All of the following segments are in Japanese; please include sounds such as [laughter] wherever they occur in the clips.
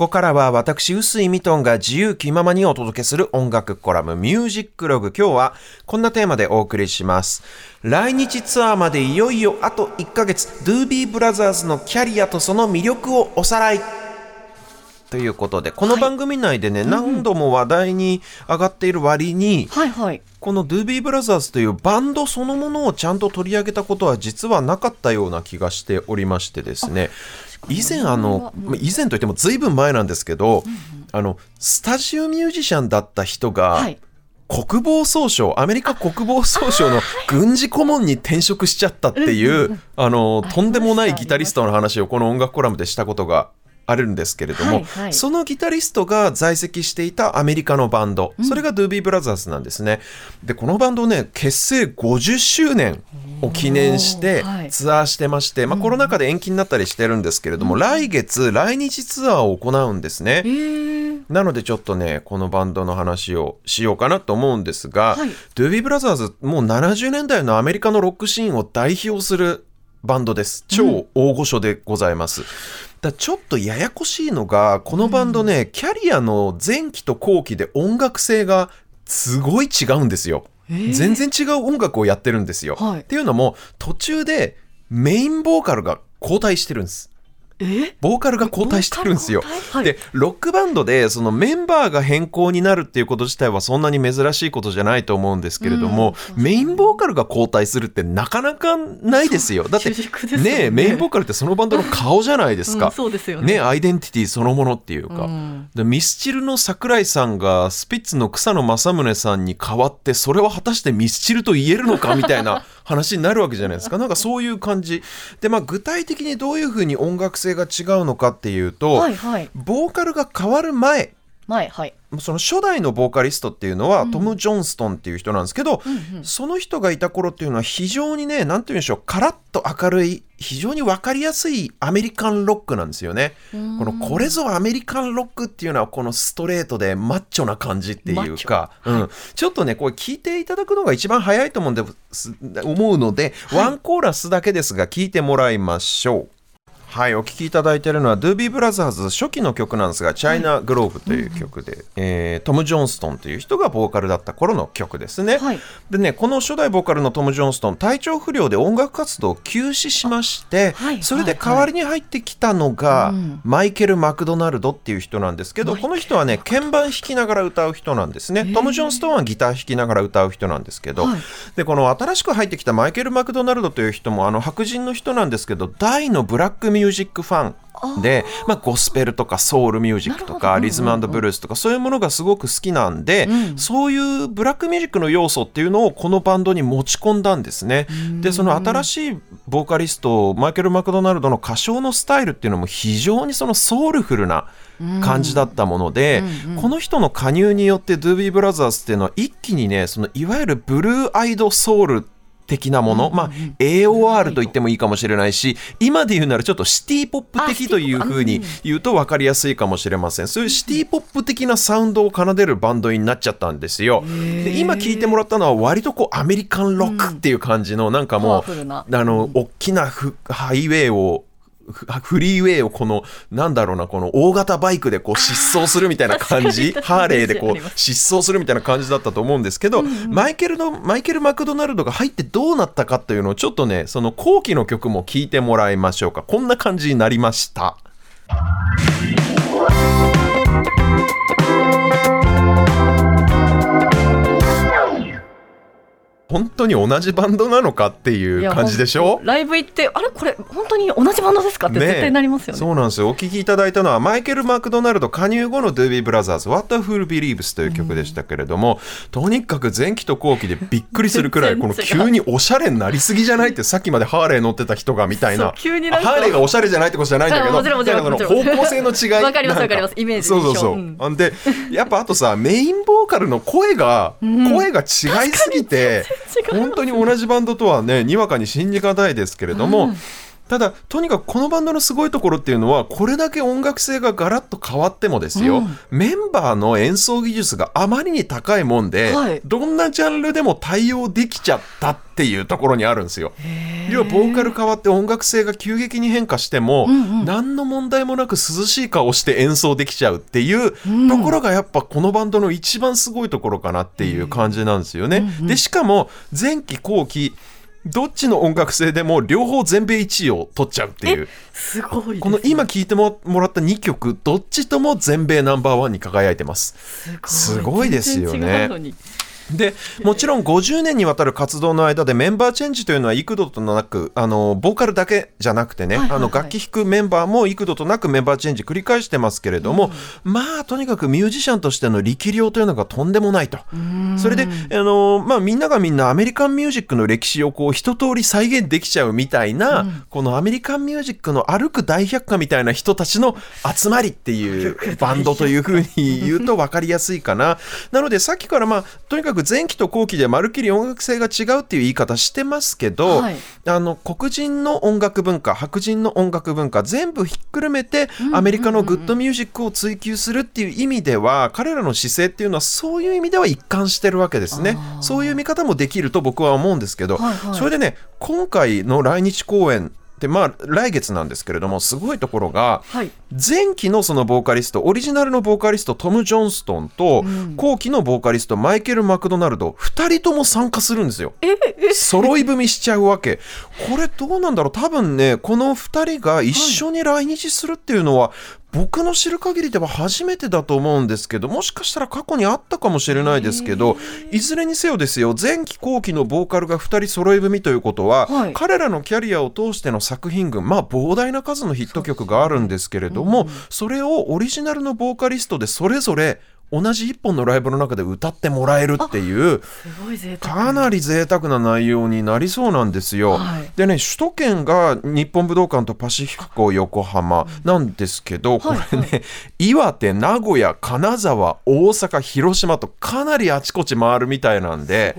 こからは私、臼井ミトンが自由気ままにお届けする音楽コラムミュージックログ。今日はこんなテーマでお送りします。来日ツアーまでいよいよあと1ヶ月、ドゥービーブラザーズのキャリアとその魅力をおさらい。ということで、この番組内でね、何度も話題に上がっている割に、はいはい。このドゥービーブラザーズというバンドそのものをちゃんと取り上げたことは実はなかったような気がしておりましてですね以前あのまあ以前といってもずいぶん前なんですけど、あのスタジオミュージシャンだった人が、はい。国防総省アメリカ国防総省の軍事顧問に転職しちゃったっていうあのとんでもないギタリストの話をこの音楽コラムでしたことがあるんですけれども、はいはい。そのギタリストが在籍していたアメリカのバンド、それがドゥービーブラザーズなんですね。でこのバンドね結成50周年を記念してツアーしてまして、まあ、コロナ禍で延期になったりしてるんですけれども、来月来日ツアーを行うんですね。えー、なのでちょっとねこのバンドの話をしようかなと思うんですが、はい。ドゥービーブラザーズもう70年代のアメリカのロックシーンを代表するバンドです。超大御所でございます、だちょっとややこしいのがこのバンドね、キャリアの前期と後期で音楽性がすごい違うんですよ、ー。全然違う音楽をやってるんですよ、はい。っていうのも途中でメインボーカルが交代してるんです。えボーカルが交代してるんですよ。はいでロックバンドでそのメンバーが変更になるっていうこと自体はそんなに珍しいことじゃないと思うんですけれども、メインボーカルが交代するってなかなかないですよ。だってね。ねメインボーカルってそのバンドの顔じゃないですか、う [laughs] んそうですよね。ねアイデンティティそのものっていうか、うん。でミスチルの桜井さんがスピッツの草野正宗さんに代わってそれは果たしてミスチルと言えるのかみたいな話になるわけじゃないですかなんかそういう感じでまあ具体的にどういうふうに音楽性が違うのかっていうと、はいはい。ボーカルが変わる前前はい。その初代のボーカリストっていうのは、トム・ジョンストンっていう人なんですけど、うんうん。その人がいた頃っていうのは非常にねなんて言うんでしょうカラッと明るい非常に分かりやすいアメリカンロックなんですよね。このこれぞアメリカンロックっていうのはこのストレートでマッチョな感じっていうか、うん、ちょっとねこれ聞いていただくのが一番早いと思うんです思うので、ワンコーラスだけですが聞いてもらいましょう。はい、お聴きいただいているのは、ドゥービーブラザーズ初期の曲なんですが、チャイナ・グローブという曲で、えートム・ジョンストンという人がボーカルだった頃の曲ですね。はい。でね、この初代ボーカルのトム・ジョンストン、体調不良で音楽活動を休止しまして、はいそれで代わりに入ってきたのが、うん。マイケル・マクドナルドっていう人なんですけど、この人はね、鍵盤弾きながら歌う人なんですね。トム・ジョンストンはギター弾きながら歌う人なんですけど、はい。でこの新しく入ってきたマイケル・マクドナルドという人もあの白人の人なんですけど大のブラックミュージックファンでまあ、ゴスペルとかソウルミュージックとかリズムブルースとかそういうものがすごく好きなんで、そういうブラックミュージックの要素っていうのをこのバンドに持ち込んだんですね。でその新しいボーカリストマイケル・マクドナルドの歌唱のスタイルっていうのも非常にそのソウルフルな感じだったもので、この人の加入によってドゥービーブラザーズっていうのは一気にねそのいわゆるブルーアイドソウル的なもの、まあ AOR と。言ってもいいかもしれないし今で言うならちょっとシティポップ的というふうに言うと分かりやすいかもしれません。そういうシティポップ的なサウンドを奏でるバンドになっちゃったんですよ。で今聞いてもらったのは割とこうアメリカンロックっていう感じのなんかもうあの大きなフハイウェイをフフリーウェイをこのなんだろうなこの大型バイクでこう疾走するみたいな感じ [laughs] ハーレーでこう疾走するみたいな感じだったと思うんですけど、マイケルのマイケル・マクドナルドが入ってどうなったかっていうのをちょっとねその後期の曲も聞いてもらいましょうか。こんな感じになりました。本当に同じバンドなのかっていう感じでしょ？ライブ行ってあれ？これ本当に同じバンドですかって絶対なりますよね。そうなんですよ。お聴きいただいたのはマイケル・マクドナルド加入後のドゥービー・ブラザーズ「What a Fool Believes」という曲でしたけれども、とにかく前期と後期でびっくりするくらい [laughs] この急におしゃれになりすぎじゃないってさっきまでハーレー乗ってた人がみたいな。急にハーレーがおしゃれじゃないってことじゃないんだけど方向性の違い。わかりますわかります。イメージそうそうそう、うん。でやっぱあとさメインボーカルの声が、声が違いすぎて本当に同じバンドとはねにわかに信じがたいですけれども、ただとにかくこのバンドのすごいところっていうのはこれだけ音楽性がガラッと変わってもですよ、うん、メンバーの演奏技術があまりに高いもんで、はい、どんなジャンルでも対応できちゃったっていうところにあるんですよ。要はボーカル変わって音楽性が急激に変化しても、うんうん、何の問題もなく涼しい顔して演奏できちゃうっていうところがやっぱこのバンドの一番すごいところかなっていう感じなんですよね。でしかも前期後期どっちの音楽性でも両方全米1位を取っちゃうっていう。すごい、ね、この今聴いてもらった2曲どっちとも全米ナンバーワンに輝いてます。すごい。ですよねでもちろん50年にわたる活動の間でメンバーチェンジというのは幾度となくあのボーカルだけじゃなくてね、はいはいはい、あの楽器弾くメンバーも幾度となくメンバーチェンジ繰り返してますけれども、うん、まあとにかくミュージシャンとしての力量というのがとんでもないと。それであの、まあ、みんながみんなアメリカンミュージックの歴史をこう一通り再現できちゃうみたいな、うん、このアメリカンミュージックの歩く大百科みたいな人たちの集まりっていうバンドというふうに言うと分かりやすいかな。なのでさっきからまあとにかく前期と後期でまるっきり音楽性が違うっていう言い方してますけど、はい、あの黒人の音楽文化白人の音楽文化全部ひっくるめてアメリカのグッドミュージックを追求するっていう意味では彼らの姿勢っていうのはそういう意味では一貫してるわけですね。そういう見方もできると僕は思うんですけど、はいはい、それでね今回の来日公演でまあ来月なんですけれどもすごいところが、はい、前期のそのボーカリストオリジナルのボーカリストトム・ジョンストンと、うん、後期のボーカリストマイケル・マクドナルド2人とも参加するんですよ。揃い踏みしちゃうわけ。これどうなんだろう？多分ねこの2人が一緒に来日するっていうのは、僕の知る限りでは初めてだと思うんですけどもしかしたら過去にあったかもしれないですけどいずれにせよですよ前期後期のボーカルが2人揃い踏みということは、はい、彼らのキャリアを通しての作品群まあ膨大な数のヒット曲があるんですけれどもそれをオリジナルのボーカリストでそれぞれ同じ一本のライブの中で歌ってもらえるっていうかなり贅沢な内容になりそうなんですよ。はい、でね首都圏が日本武道館とパシフィコ横浜なんですけど、これね、はい。はい、岩手名古屋金沢大阪広島とかなりあちこち回るみたいなんで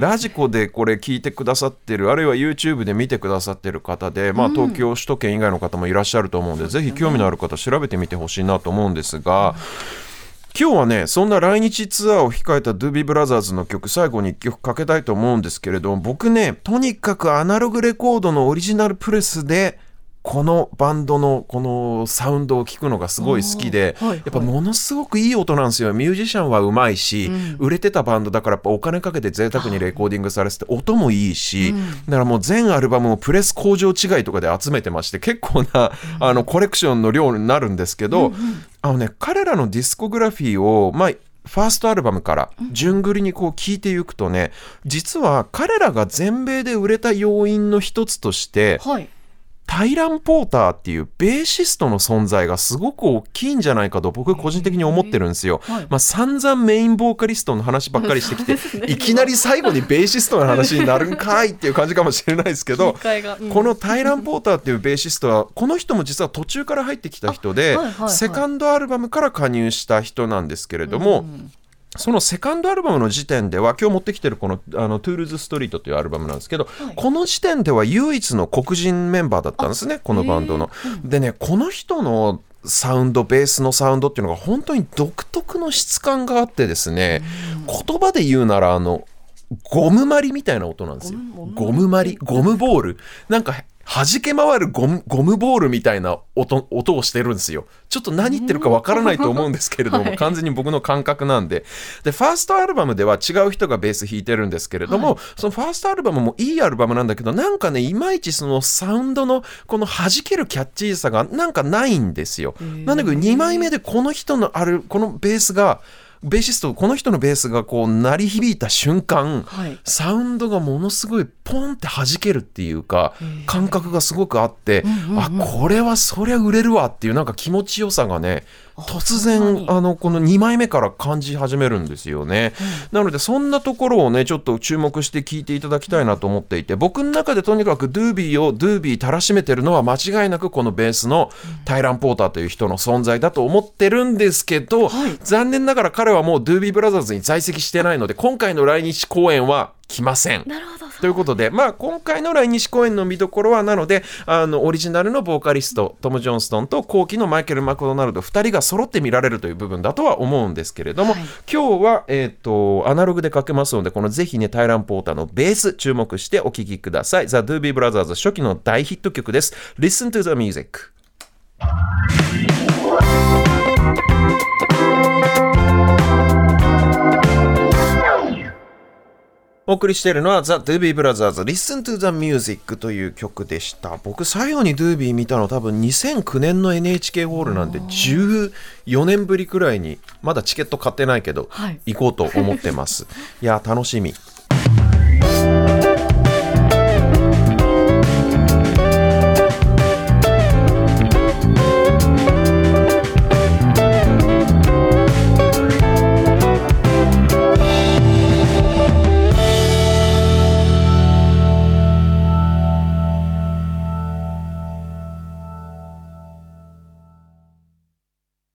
ラジコでこれ聞いてくださってるあるいは YouTube で見てくださってる方で、まあ、東京首都圏以外の方もいらっしゃると思うんで、うん、ぜひ興味のある方調べてみてほしいなと思うんですが。うん今日はねそんな来日ツアーを控えたドゥービーブラザーズの曲最後に1曲かけたいと思うんですけれども僕ねとにかくアナログレコードのオリジナルプレスでこのバンドのこのサウンドを聞くのがすごい好きで、はいはい、やっぱものすごくいい音なんですよ。ミュージシャンはうまいし、うん、売れてたバンドだからやっぱお金かけて贅沢にレコーディングされてて音もいいし、うん、だからもう全アルバムをプレス工場違いとかで集めてまして結構な、あのコレクションの量になるんですけど、うんうん、あのね彼らのディスコグラフィーをまあファーストアルバムから順繰りにこう聞いていくとね実は彼らが全米で売れた要因の一つとして、はいタイラン・ポーターっていうベーシストの存在がすごく大きいんじゃないかと僕個人的に思ってるんですよ。はい、まあ散々メインボーカリストの話ばっかりしてきて、ね、いきなり最後にベーシストの話になるんかいっていう感じかもしれないですけど、うん、このタイラン・ポーターっていうベーシストはこの人も実は途中から入ってきた人で、はいはいはい、セカンドアルバムから加入した人なんですけれども、うんそのセカンドアルバムの時点では今日持ってきてるこのあの Toulouse Street というアルバムなんですけど、はい、この時点では唯一の黒人メンバーだったんですねこのバンドの。でねこの人のサウンドベースのサウンドっていうのが本当に独特の質感があってですね言葉で言うならあのゴムまりみたいな音なんですよ。ゴムまりゴムボール。なんか弾け回るゴムゴムボールみたいな音音をしてるんですよ。ちょっと何言ってるかわからないと思うんですけれども、はい、完全に僕の感覚なんで。で、ファーストアルバムでは違う人がベース弾いてるんですけれども、はい、そのファーストアルバムもいいアルバムなんだけど、なんかね、いまいちそのサウンドのこの弾けるキャッチーさがなんかないんですよ。なんだけど2枚目でこの人のある、このベースが、ベーシストこの人のベースがこう鳴り響いた瞬間、はい、サウンドがものすごいポンって弾けるっていうか感覚がすごくあって、うんうんうん、あこれはそりゃ売れるわっていうなんか気持ちよさがね突然あのこの2枚目から感じ始めるんですよね、うん、なのでそんなところをねちょっと注目して聞いていただきたいなと思っていて僕の中でとにかくドゥービーをドゥービーたらしめてるのは間違いなくこのベースのタイラン・ポーターという人の存在だと思ってるんですけど、はい、残念ながら彼はもうドゥービーブラザーズに在籍してないので今回の来日公演はきません。なるほど。ということで、まあ、今回の来日公演の見どころはなのであのオリジナルのボーカリストトム・ジョンストンと後期のマイケル・マクドナルド2人が揃って見られるという部分だとは思うんですけれども、はい今日は、えー、とアナログでかけますのでこのぜひねタイラン・ポーターのベース注目してお聴きください。ザ・ドゥービー・ブラザーズ初期の大ヒット曲です。Listen to the music. お送りしているのはザ・ドゥービー・ブラザーズ Listen to the Music という曲でした。僕最後にドゥービー見たの多分2009年の NHK ホールなんで14年ぶりくらいにまだチケット買ってないけど、はい。行こうと思ってます。[laughs] いや楽しみ